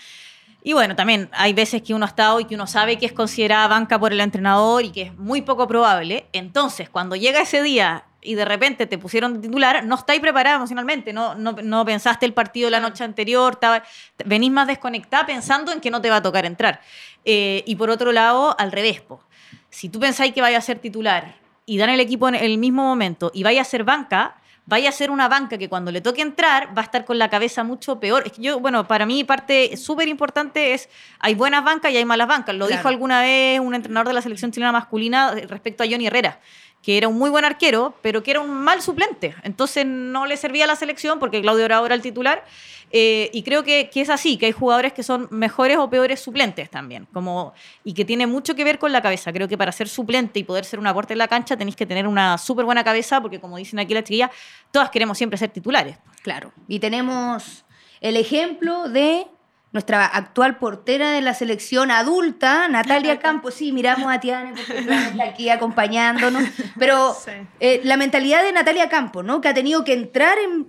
Y bueno, también hay veces que uno ha estado y que uno sabe que es considerada banca por el entrenador y que es muy poco probable. Entonces, cuando llega ese día y de repente te pusieron de titular, no estáis preparada emocionalmente, no, no, no pensaste el partido la noche anterior, estaba- venís más desconectada pensando en que no te va a tocar entrar. Eh, y por otro lado, al revés, po. si tú pensáis que vaya a ser titular y dan el equipo en el mismo momento y vaya a ser banca, vaya a ser una banca que cuando le toque entrar va a estar con la cabeza mucho peor. Es que yo, bueno, para mí parte súper importante es, hay buenas bancas y hay malas bancas. Lo Claro. dijo alguna vez un entrenador de la selección chilena masculina respecto a Johnny Herrera que era un muy buen arquero, pero que era un mal suplente. Entonces no le servía a la selección porque Claudio era el titular. Eh, y creo que, que es así, que hay jugadores que son mejores o peores suplentes también. Como, y que tiene mucho que ver con la cabeza. Creo que para ser suplente y poder ser un aporte en la cancha tenéis que tener una súper buena cabeza, porque como dicen aquí las chiquillas, todas queremos siempre ser titulares. Claro. Y tenemos el ejemplo de nuestra actual portera de la selección adulta, Natalia Campos. Sí, miramos a Tiana porque está aquí acompañándonos. Pero Sí. eh, la mentalidad de Natalia Campos, ¿no? Que ha tenido que entrar en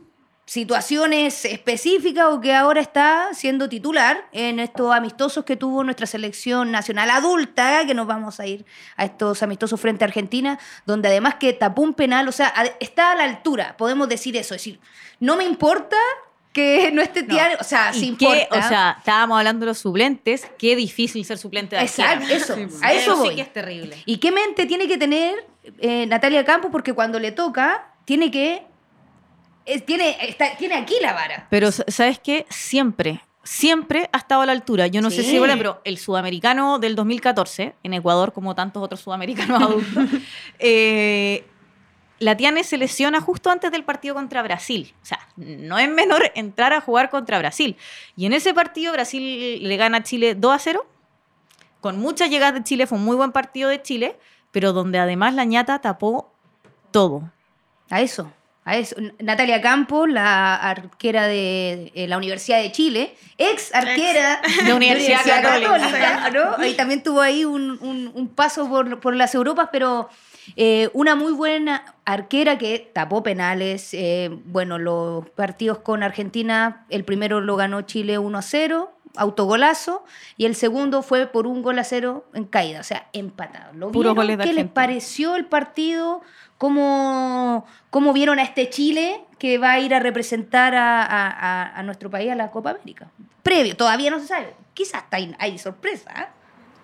situaciones específicas o que ahora está siendo titular en estos amistosos que tuvo nuestra selección nacional adulta, que nos vamos a ir a estos amistosos frente a Argentina, donde además que tapó un penal, o sea, está a la altura, podemos decir eso, es decir, no me importa que no esté Tiana, o sea, sí que, importa. o sea, estábamos hablando de los suplentes, qué difícil ser suplente de. Exacto, eso, Sí, a eso sí que es terrible. ¿Y qué mente tiene que tener eh, Natalia Campos? Porque cuando le toca, tiene que. Es- tiene, está- tiene aquí la vara. Pero, ¿sabes qué? Siempre, siempre ha estado a la altura. Yo no sé Sí. si recuerdan, pero el sudamericano del 2014, en Ecuador, como tantos otros sudamericanos adultos, eh, la Tiane se lesiona justo antes del partido contra Brasil. O sea, no es menor entrar a jugar contra Brasil. Y en ese partido Brasil le gana a Chile 2 a 0, con muchas llegadas de Chile, fue un muy buen partido de Chile, pero donde además la ñata tapó todo. A eso. A eso. N- Natalia Campos, la arquera de eh, la Universidad de Chile, ex arquera De Universidad Católica. ¿no? Ahí también tuvo ahí un, un- un paso por, por las Europas, pero eh, una muy buena arquera que tapó penales. eh, bueno, los partidos con Argentina, el primero lo ganó Chile 1 a 0, autogolazo, y el segundo fue por un gol a cero en caída, o sea, empatado. ¿Qué les pareció el partido? ¿Cómo, ¿Cómo vieron a este Chile que va a ir a representar a, a- nuestro país a la Copa América? Previo, todavía no se sabe. Quizás está ahí- hay sorpresa. ¿eh?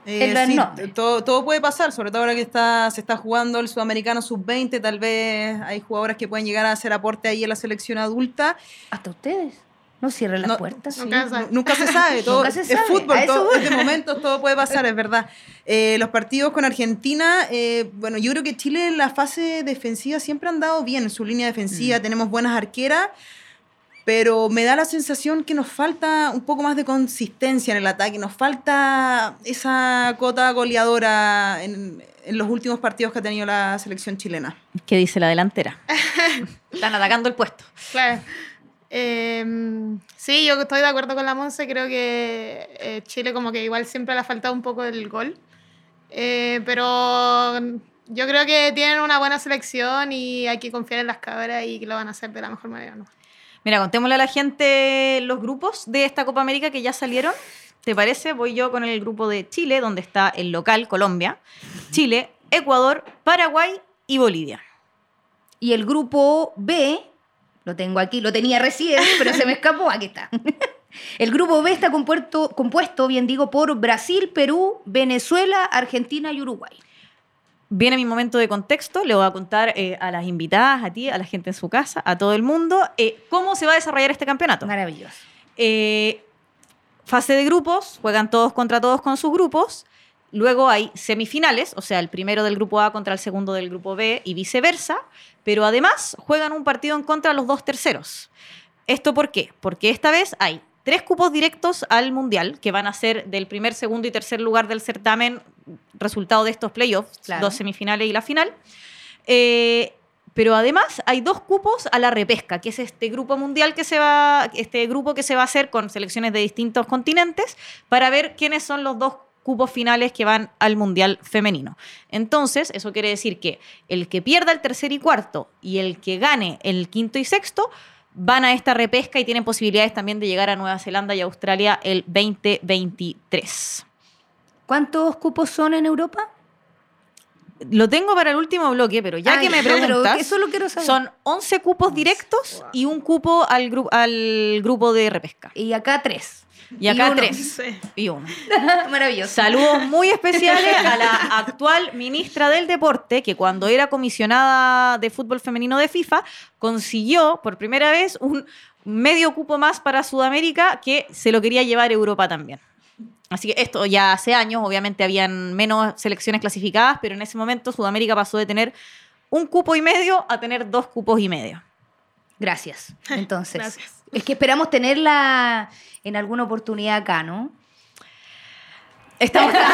Eh, sí, todo, todo puede pasar, sobre todo ahora que está, se está jugando el sudamericano sub-20, tal vez hay jugadoras que pueden llegar a hacer aporte ahí en la selección adulta. Hasta ustedes. No cierren las No, puertas. Nunca se sabe. nu- nunca se sabe, todo, Nunca se es fútbol, todo, es de momentos todo puede pasar, es verdad. Eh, los partidos con Argentina, eh, bueno, yo creo que Chile en la fase defensiva siempre ha andado bien en su línea Mm. defensiva, tenemos buenas arqueras, pero me da la sensación que nos falta un poco más de consistencia en el ataque, nos falta esa cota goleadora en, en los últimos partidos que ha tenido la selección chilena. ¿Qué dice la delantera? Están atacando el puesto. Claro. Eh, sí, yo estoy de acuerdo con la Monse. Creo que eh, Chile como que igual siempre le ha faltado un poco el gol. Eh, pero yo creo que tienen una buena selección y hay que confiar en las cabras y que lo van a hacer de la mejor manera. ¿no? Mira, contémosle a la gente los grupos de esta Copa América que ya salieron. ¿Te parece? Voy yo con el grupo de Chile, donde está el local, Colombia, Chile, Ecuador, Paraguay y Bolivia. Y el grupo B, lo tengo aquí, lo tenía recién, pero se me escapó, aquí está. El grupo B está compuesto, compuesto, bien digo, por Brasil, Perú, Venezuela, Argentina y Uruguay. Viene mi momento de contexto, le voy a contar eh, a las invitadas, a ti, a la gente en su casa, a todo el mundo, eh, cómo se va a desarrollar este campeonato. Maravilloso. Eh, fase de grupos, juegan todos contra todos con sus grupos. Luego hay semifinales, o sea, el primero del grupo A contra el segundo del grupo B y viceversa. Pero además juegan un partido en contra los dos terceros. ¿Esto por qué? Porque esta vez hay tres cupos directos al Mundial que van a ser del primer, segundo y tercer lugar del certamen, resultado de estos playoffs, Claro. dos semifinales y la final. Eh, pero además hay dos cupos a la repesca, que es este grupo mundial que se va, este grupo que se va a hacer con selecciones de distintos continentes para ver quiénes son los dos cupos finales que van al mundial femenino. Entonces, eso quiere decir que el que pierda el tercer y cuarto y el que gane el quinto y sexto van a esta repesca y tienen posibilidades también de llegar a Nueva Zelanda y Australia el 2023. ¿Cuántos cupos son en Europa? Lo tengo para el último bloque, pero ya Ay, que me preguntas, eso lo quiero saber. son 11 cupos directos y un cupo al, gru- al grupo de repesca. Y acá tres. Y acá uno. tres. Sí. Y uno. Maravilloso. Saludos muy especiales a la actual ministra del Deporte, que cuando era comisionada de fútbol femenino de FIFA, consiguió por primera vez un medio cupo más para Sudamérica que se lo quería llevar Europa también. Así que esto ya hace años, obviamente habían menos selecciones clasificadas, pero en ese momento Sudamérica pasó de tener un cupo y medio a tener dos cupos y medio. Gracias. Entonces, Gracias. Es que esperamos tenerla en alguna oportunidad acá, ¿no? Estamos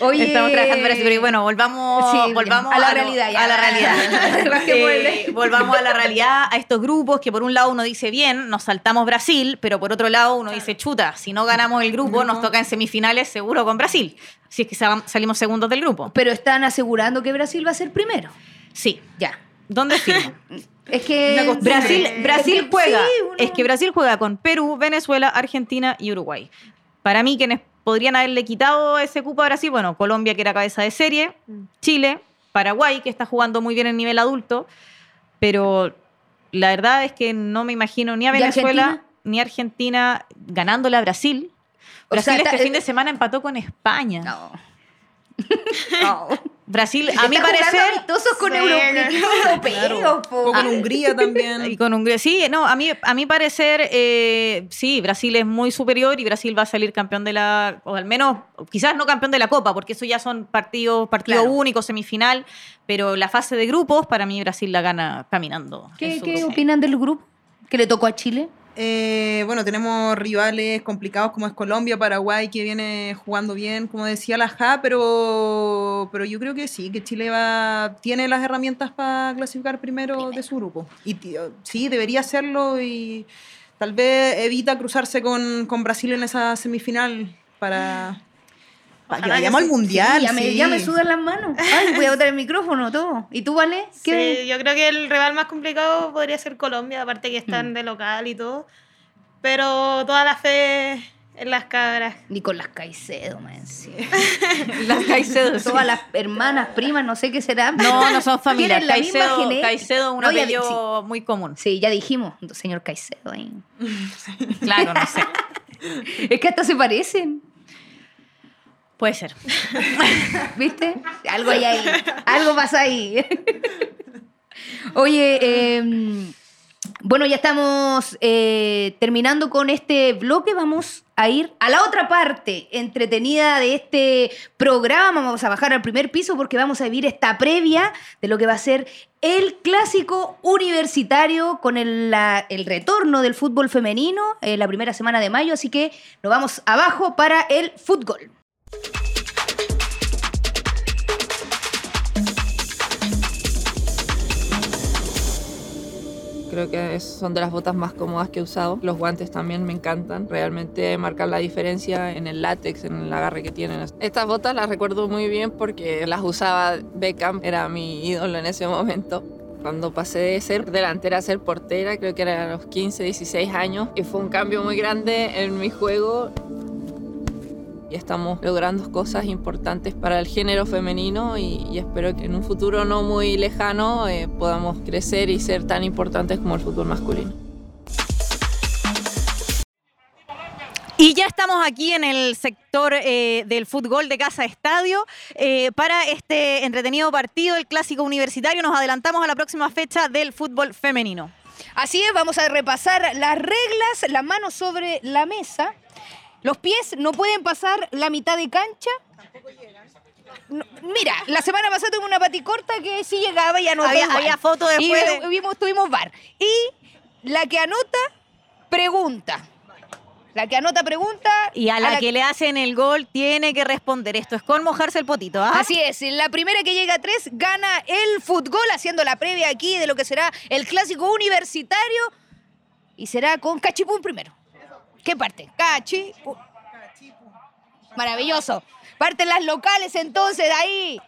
Oye, Estamos trabajando para eso, pero bueno, volvamos, Sí, volvamos a la realidad. A la realidad. Eh, volvamos a la realidad, a estos grupos que por un lado uno dice bien, nos saltamos Brasil, pero por otro lado uno dice chuta, si no ganamos el grupo, nos toca en semifinales seguro con Brasil, si es que sa- salimos segundos del grupo. Pero están asegurando que Brasil va a ser primero. Sí. Ya. ¿Dónde firmo? Es que. Brasil, Brasil es que juega. sí, uno- Es que Brasil juega con Perú, Venezuela, Argentina y Uruguay. Para mí, quienes podrían haberle quitado ese cupo a Brasil, bueno, Colombia, que era cabeza de serie, Chile, Paraguay, que está jugando muy bien en nivel adulto, pero la verdad es que no me imagino ni a ¿Y Venezuela Argentina? ni a Argentina ganándole a Brasil. O Brasil sea, este está- fin de semana empató con España. No. No. Brasil, a mi parecer, amistosos con Sí, europeos, Claro. po. O con Hungría Y también. con Hungría. Sí, no, a mí, a mi parecer, eh, sí, Brasil es muy superior y Brasil va a salir campeón de la, o al menos, quizás no campeón de la Copa, porque eso ya son partidos, partido Claro. único, semifinal, pero la fase de grupos, para mí Brasil la gana caminando. ¿Qué, qué opinan del grupo que le tocó a Chile? Eh, bueno, tenemos rivales complicados como es Colombia, Paraguay, que viene jugando bien, como decía la Ja, pero, pero yo creo que sí, que Chile va, tiene las herramientas para clasificar primero de su grupo. Y tío, sí, debería hacerlo y tal vez evita cruzarse con, con Brasil en esa semifinal para, para que vayamos al sí. Mundial. Sí, ya, me, sí. ya me sudan las manos. Ay, voy a botar el micrófono, todo. ¿Y tú, Vale? ¿Qué? Sí, yo creo que el rival más complicado podría ser Colombia, aparte que están de local y todo. Pero toda la fe en las cabras. Ni con las Caicedo, man. sí. Las Caicedo, sí. Todas las hermanas, primas, no sé qué serán. No, no son familias. La Caicedo. Caicedo un No, apellido muy común. Sí, ya dijimos, señor Caicedo. ahí. Claro, no sé. Es que hasta se parecen. Puede ser. ¿Viste? Algo hay ahí. Algo pasa ahí. Oye, eh, bueno, ya estamos eh, terminando con este bloque. Vamos a ir a la otra parte entretenida de este programa. Vamos a bajar al primer piso porque vamos a vivir esta previa de lo que va a ser el clásico universitario con el, el retorno del fútbol femenino eh, la primera semana de mayo. Así que nos vamos abajo para el fútbol. Creo que son de las botas más cómodas que he usado. Los guantes también me encantan. Realmente marcan la diferencia en el látex, en el agarre que tienen. Estas botas las recuerdo muy bien porque las usaba Beckham, era mi ídolo en ese momento. Cuando pasé de ser delantera a ser portera, creo que era a los 15, 16 años, y fue un cambio muy grande en mi juego. Y estamos logrando cosas importantes para el género femenino y, y espero que en un futuro no muy lejano eh, podamos crecer y ser tan importantes como el fútbol masculino. Y ya estamos aquí en el sector eh, del fútbol de Casa Estadio eh, para este entretenido partido, el clásico universitario. Nos adelantamos a la próxima fecha del fútbol femenino. Así es, vamos a repasar las reglas, las manos sobre la mesa. Los pies no pueden pasar la mitad de cancha. No, mira, la semana pasada tuvimos una paticorta que sí llegaba y anotó Había- había foto después Y de- vimos, tuvimos bar. Y la que anota, pregunta. La que anota, pregunta. Y a la, que le hacen el gol tiene que responder. Esto es con mojarse el potito. ¿ah? Así es, la primera que llega a tres gana el fútbol, haciendo la previa aquí de lo que será el clásico universitario. Y será con Cachipún primero. ¿Qué parte? Cachipún. Maravilloso. Parten las locales entonces de ahí.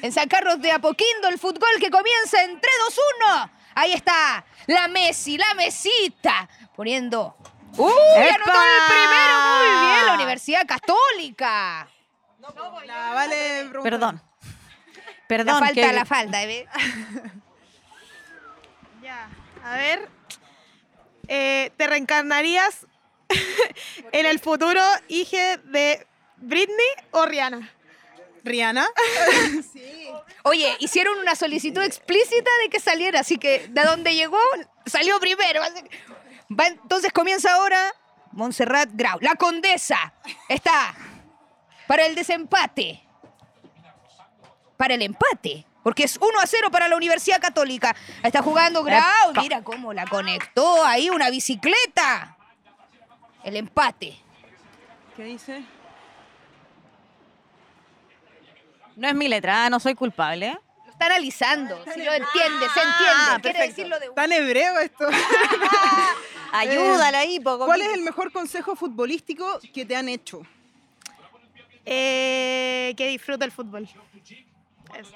En San Carlos de Apoquindo, el fútbol que comienza en 3, 2, 1. Ahí está la Messi, la mesita. Poniendo. ¡Uy! ¡Epa! Anotó el primero. Muy bien, la Universidad Católica. La vale preguntar. Perdón. La Perdón. falta, que- la falta. ¿eh? Ya, a ver. Eh, ¿Te reencarnarías en el futuro hijo de Britney o Rihanna? Rihanna. Oye, hicieron una solicitud explícita de que saliera, así que de donde llegó, salió primero. Va, entonces comienza ahora Montserrat Grau. La condesa está para el desempate. Para el empate. Porque es 1 a 0 para la Universidad Católica. Está jugando Grau. Mira cómo la conectó ahí una bicicleta. El empate. ¿Qué dice? No es mi letra, ah, no soy culpable. Lo está analizando. Si lo entiende, se entiende. Ah, Quiere perfecto. decirlo de Tan hebreo esto. Ayúdala ahí, poco. ¿Cuál es el mejor consejo futbolístico que te han hecho? Eh, que disfrute el fútbol.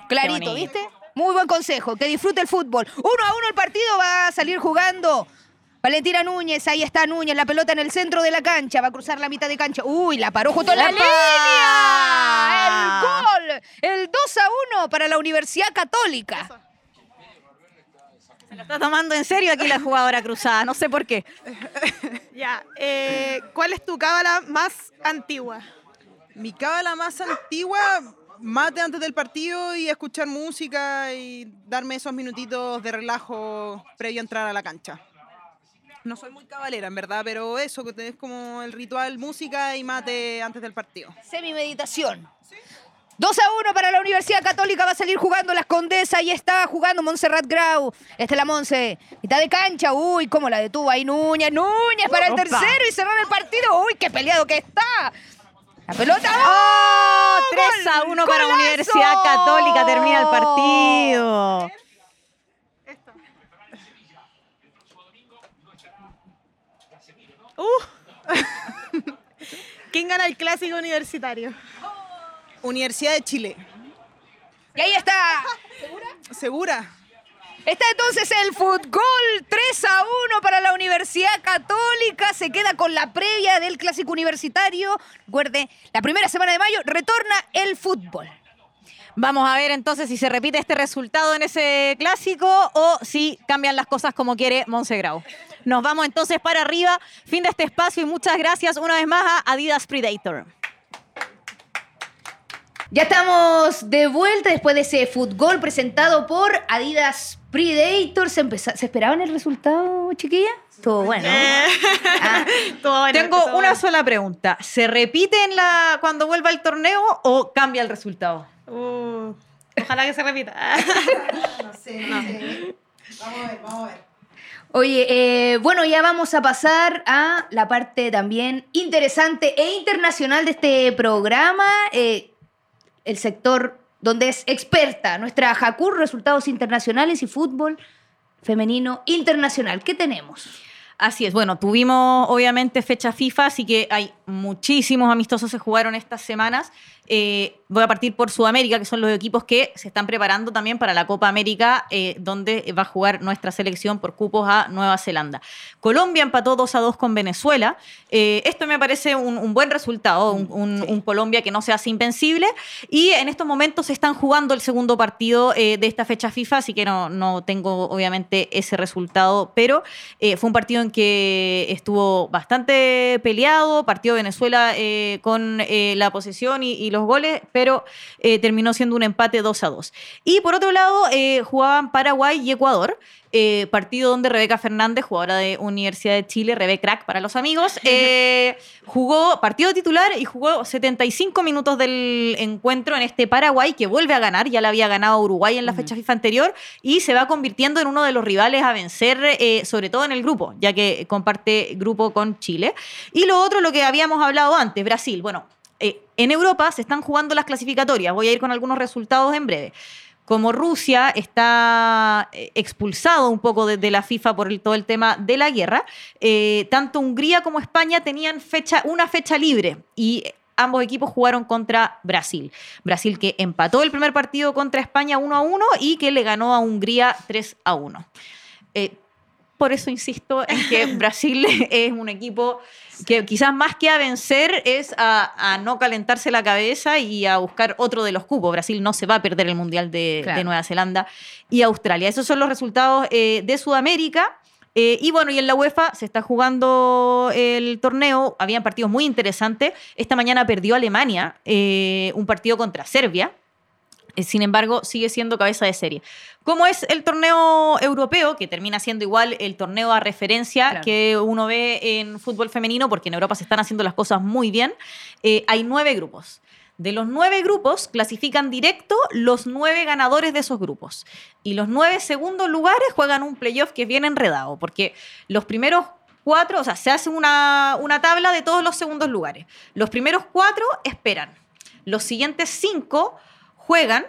Clarito. ¿viste? Muy buen consejo, que disfrute el fútbol. Uno a uno el partido va a salir jugando. Valentina Núñez, ahí está Núñez, la pelota en el centro de la cancha, va a cruzar la mitad de cancha. Uy, la paró justo en la línea. El gol, el 2 a 1 para la Universidad Católica. Se la está tomando en serio aquí la jugadora cruzada, no sé por qué. Ya. eh, ¿Cuál es tu cábala más antigua? Mi cábala más antigua, mate antes del partido y escuchar música y darme esos minutitos de relajo previo a entrar a la cancha. No soy muy cabalera, en verdad, pero eso, que es como el ritual música y mate antes del partido. Semimeditación. 2 a 1 para la Universidad Católica. Va a salir jugando las Condesas. Ahí está jugando Montserrat Grau. Esta es la Monse. Mitad de cancha. Uy, cómo la detuvo ahí Núñez. Núñez para el Opa. tercero y cerrar el partido. Uy, qué peleado que está. La pelota. ¡Oh! ¡Gol! 3 a 1 para ¡Golazo! Universidad Católica, termina el partido. Uh. ¿Quién gana el clásico universitario? Universidad de Chile. Y ahí está. ¿Segura? Está entonces el fútbol 3 a 1 para la Universidad Católica. Se queda con la previa del clásico universitario. Recuerde, la primera semana de mayo retorna el fútbol. Vamos a ver entonces si se repite este resultado en ese clásico o si cambian las cosas como quiere Monsegrau. Nos vamos entonces para arriba. Fin de este espacio y muchas gracias una vez más a Adidas Predator. Ya estamos de vuelta después de ese fútbol presentado por Adidas Predator. ¿Se, ¿Se esperaban el resultado, chiquilla? Estuvo bueno. Ah, bueno, Tengo una bueno. sola pregunta. ¿Se repite en la cuando vuelva el torneo o cambia el resultado? Uh, ojalá que se repita. No sé, no sé. Vamos a ver, vamos a ver. Oye, eh, bueno, ya vamos a pasar a la parte también interesante e internacional de este programa. eh, el sector donde es experta nuestra Jacur, resultados internacionales y fútbol femenino internacional. ¿Qué tenemos? Así es, bueno, tuvimos obviamente fecha FIFA, así que hay muchísimos amistosos se jugaron estas semanas. Eh, voy a partir por Sudamérica, que son los equipos que se están preparando también para la Copa América, eh, donde va a jugar nuestra selección por cupos a Nueva Zelanda. Colombia empató 2 a 2 con Venezuela. Eh, esto me parece un, un buen resultado, un, un- un Colombia que no se hace invencible. Y en estos momentos se están jugando el segundo partido de esta fecha FIFA, así que no, no tengo obviamente ese resultado, pero fue un partido en que estuvo bastante peleado, partido Venezuela eh, con eh, la posesión y, y los goles, pero eh, terminó siendo un empate 2 a 2. Y por otro lado, jugaban Paraguay y Ecuador. Eh, partido donde Rebeca Fernández, jugadora de Universidad de Chile, Rebe Crack para los amigos, eh, jugó partido titular y jugó 75 minutos del encuentro en este Paraguay que vuelve a ganar, ya la había ganado Uruguay en la fecha FIFA anterior y se va convirtiendo en uno de los rivales a vencer, eh, sobre todo en el grupo, ya que comparte grupo con Chile. Y lo otro, lo que habíamos hablado antes, Brasil. Bueno, en Europa se están jugando las clasificatorias, voy a ir con algunos resultados en breve como Rusia está eh, expulsado un poco de, la FIFA por todo el tema de la guerra, eh, tanto Hungría como España tenían fecha, una fecha libre y ambos equipos jugaron contra Brasil. Brasil que empató el primer partido contra España 1 a 1 y que le ganó a Hungría 3 a 1. Eh, por eso insisto en que Brasil es un equipo que quizás más que a vencer es a, a no calentarse la cabeza y a buscar otro de los cupos. Brasil no se va a perder el Mundial de, Claro. de Nueva Zelanda y Australia. Esos son los resultados eh, de Sudamérica. Eh, y bueno, y en la UEFA se está jugando el torneo. Habían partidos muy interesantes. Esta mañana perdió Alemania eh, un partido contra Serbia. Eh, Sin embargo, sigue siendo cabeza de serie. Como es el torneo europeo, que termina siendo igual el torneo a referencia Claro. que uno ve en fútbol femenino, porque en Europa se están haciendo las cosas muy bien, eh, hay nueve grupos. De los nueve grupos clasifican directo los nueve ganadores de esos grupos. Y los nueve segundos lugares juegan un playoff que es bien enredado, porque los primeros cuatro, o sea, se hace una, una tabla de todos los segundos lugares. Los primeros cuatro esperan. Los siguientes cinco juegan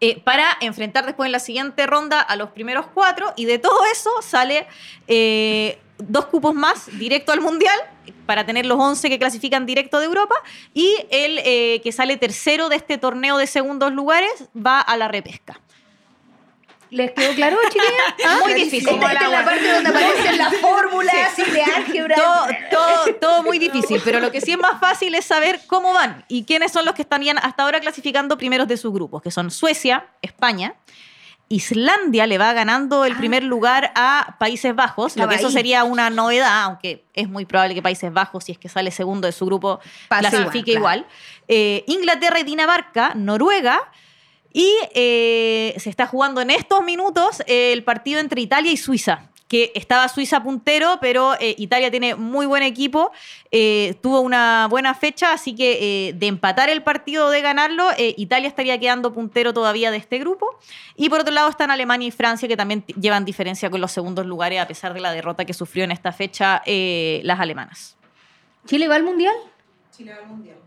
eh, para enfrentar después en la siguiente ronda a los primeros cuatro y de todo eso sale eh, dos cupos más directo al Mundial para tener los 11 que clasifican directo de Europa y el eh, que sale tercero de este torneo de segundos lugares va a la repesca. ¿Les quedó claro, chiquillas? Muy difícil. Esta, esta es la parte donde aparecen las fórmulas así de álgebra. Todo, todo, todo muy difícil, pero lo que sí es más fácil es saber cómo van y quiénes son los que estarían hasta ahora clasificando primeros de sus grupos, que son Suecia, España. Islandia le va ganando el primer lugar a Países Bajos, lo que eso sería una novedad, aunque es muy probable que Países Bajos, si es que sale segundo de su grupo, Pase clasifique igual, igual. Eh, Inglaterra y Dinamarca, Noruega. Y eh, se está jugando en estos minutos eh, el partido entre Italia y Suiza, que estaba Suiza puntero, pero eh, Italia tiene muy buen equipo, eh, tuvo una buena fecha, así que eh, de empatar el partido o de ganarlo, eh, Italia estaría quedando puntero todavía de este grupo. Y por otro lado están Alemania y Francia, que también llevan diferencia con los segundos lugares, a pesar de la derrota que sufrió en esta fecha eh, las alemanas. ¿Chile va al mundial? Chile al mundial.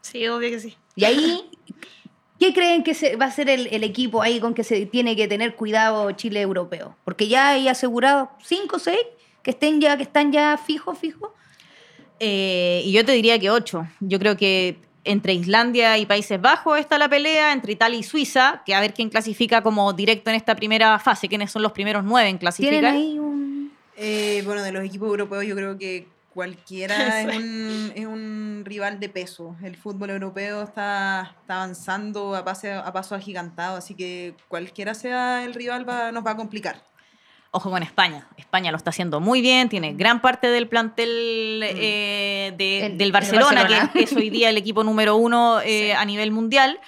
Sí, obvio que sí. Y ahí, ¿qué creen que se, va a ser el, el equipo ahí con que se tiene que tener cuidado Chile europeo? Porque ya hay asegurado cinco o seis que estén ya, que están ya fijos, fijos. Eh, y yo te diría que ocho. Yo creo que entre Islandia y Países Bajos está la pelea, entre Italia y Suiza, que a ver quién clasifica como directo en esta primera fase, quiénes son los primeros nueve en Tienen clasificar. ahí un... Eh, bueno, de los equipos europeos yo creo que cualquiera es, un, es un rival de peso. El fútbol europeo está, está avanzando a, pase, a paso agigantado, así que cualquiera sea el rival va- nos va a complicar. Ojo con España. España lo está haciendo muy bien, tiene gran parte del plantel eh, de- El- del el Barcelona, Barcelona. que es hoy día el equipo número uno eh, a nivel mundial.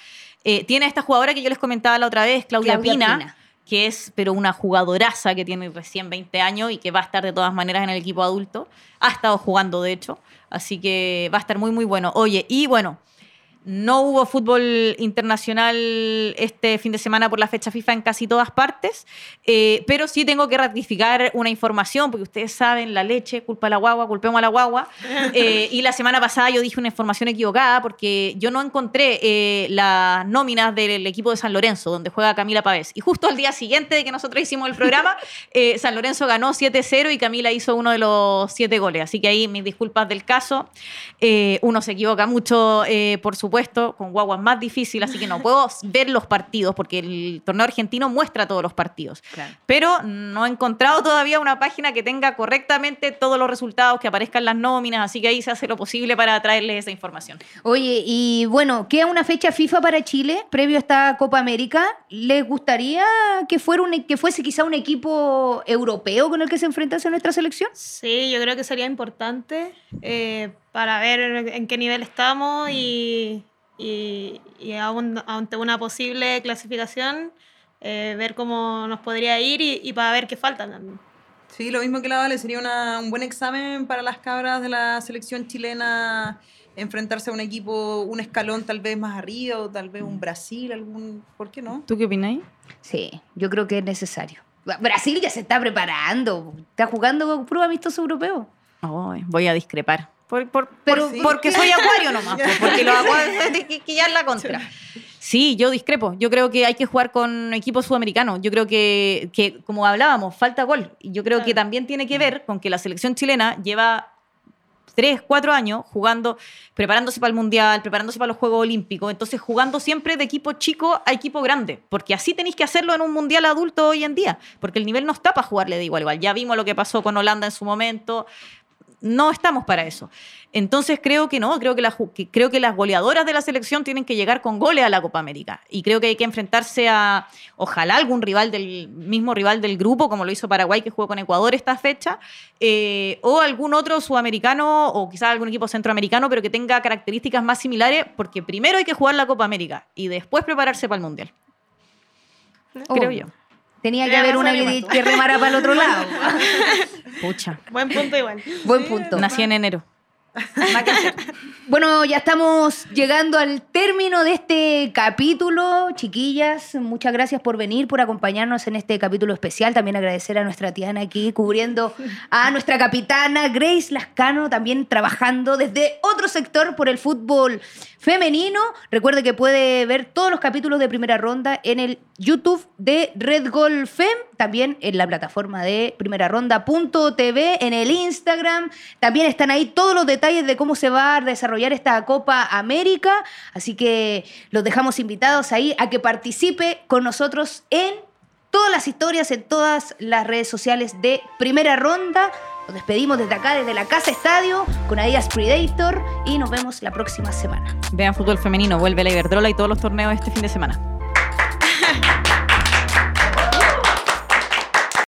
Eh, tiene a esta jugadora que yo les comentaba la otra vez, Claudia, Claudia Pina, Pina. Que es pero una jugadoraza que tiene recién 20 años y que va a estar de todas maneras en el equipo adulto. Ha estado jugando, de hecho, así que va a estar muy, muy bueno. Oye, y bueno, no hubo fútbol internacional este fin de semana por la fecha FIFA en casi todas partes, eh, pero sí tengo que ratificar una información, porque ustedes saben, la leche, culpa a la guagua, culpemos a la guagua. Eh, y la semana pasada yo dije una información equivocada porque yo no encontré eh, las nóminas del equipo de San Lorenzo, donde juega Camila Pavés. Y justo al día siguiente de que nosotros hicimos el programa, eh, San Lorenzo ganó 7-0 y Camila hizo uno de los siete goles. Así que ahí mis disculpas del caso. Uno se equivoca mucho, por supuesto, con guaguas más difícil, así que no puedo ver los partidos porque el torneo argentino muestra todos los partidos. Pero no he encontrado todavía una página que tenga correctamente todos los resultados, que aparezcan las nóminas, así que ahí se hace lo posible para traerles esa información. Oye, y bueno, queda una fecha FIFA para Chile previo a esta Copa América. ¿Les gustaría que, fuera un, que fuese quizá un equipo europeo con el que se enfrentase nuestra selección? Sí, yo creo que sería importante eh, para ver en qué nivel estamos y, y, y aún- ante una posible clasificación, eh, ver cómo nos podría ir y, y para ver qué faltan también. Sí, lo mismo que la Vale, sería una- un buen examen para las cabras de la selección chilena enfrentarse a un equipo, un escalón tal vez más arriba, o tal vez un Brasil, algún, ¿por qué no? ¿Tú qué opináis? Sí, yo creo que es necesario. Brasil ya se está preparando, está jugando con prueba amistoso europeo. Ay, voy a discrepar. Por, por- Pero- por- porque soy acuario nomás, po, porque los acuarios hay que quillar la contra. Sí, yo discrepo. Yo creo que hay que jugar con equipos sudamericanos. Yo creo que, que, como hablábamos, falta gol. Y yo creo que también tiene que ver con que la selección chilena lleva tres, cuatro años jugando, preparándose para el Mundial, preparándose para los Juegos Olímpicos, entonces jugando siempre de equipo chico a equipo grande, porque así tenéis que hacerlo en un Mundial adulto hoy en día, porque el nivel no está para jugarle de igual igual. Ya vimos lo que pasó con Holanda en su momento, no estamos para eso. Entonces creo que no, creo que, creo que las goleadoras de la selección tienen que llegar con goles a la Copa América. Y creo que hay que enfrentarse a, ojalá, algún rival del mismo rival del grupo, como lo hizo Paraguay, que jugó con Ecuador esta fecha, eh, o algún otro sudamericano, o quizás algún equipo centroamericano, pero que tenga características más similares, porque primero hay que jugar la Copa América y después prepararse para el Mundial. Creo yo. Tenía que haber una que, remara para el otro lado. Pucha. Buen punto igual. Buen punto. Nací en enero. bueno, ya estamos llegando al término de este capítulo. Chiquillas, muchas gracias por venir, por acompañarnos en este capítulo especial. También agradecer a nuestra Tiana aquí cubriendo a nuestra capitana Grace Lascano, también trabajando desde otro sector por el fútbol femenino. Recuerde que puede ver todos los capítulos de primera ronda en el YouTube de Red Gol Fem, también en la plataforma de primera ronda.tv, en el Instagram. También están ahí todos los detalles de cómo se va a desarrollar esta Copa América. Así que los dejamos invitados ahí a que participe con nosotros en todas las historias, en todas las redes sociales de primera ronda. Nos despedimos desde acá, desde la Casa Estadio, con Adidas Predator y nos vemos la próxima semana. Vean fútbol femenino, vuelve la Iberdrola y todos los torneos este fin de semana.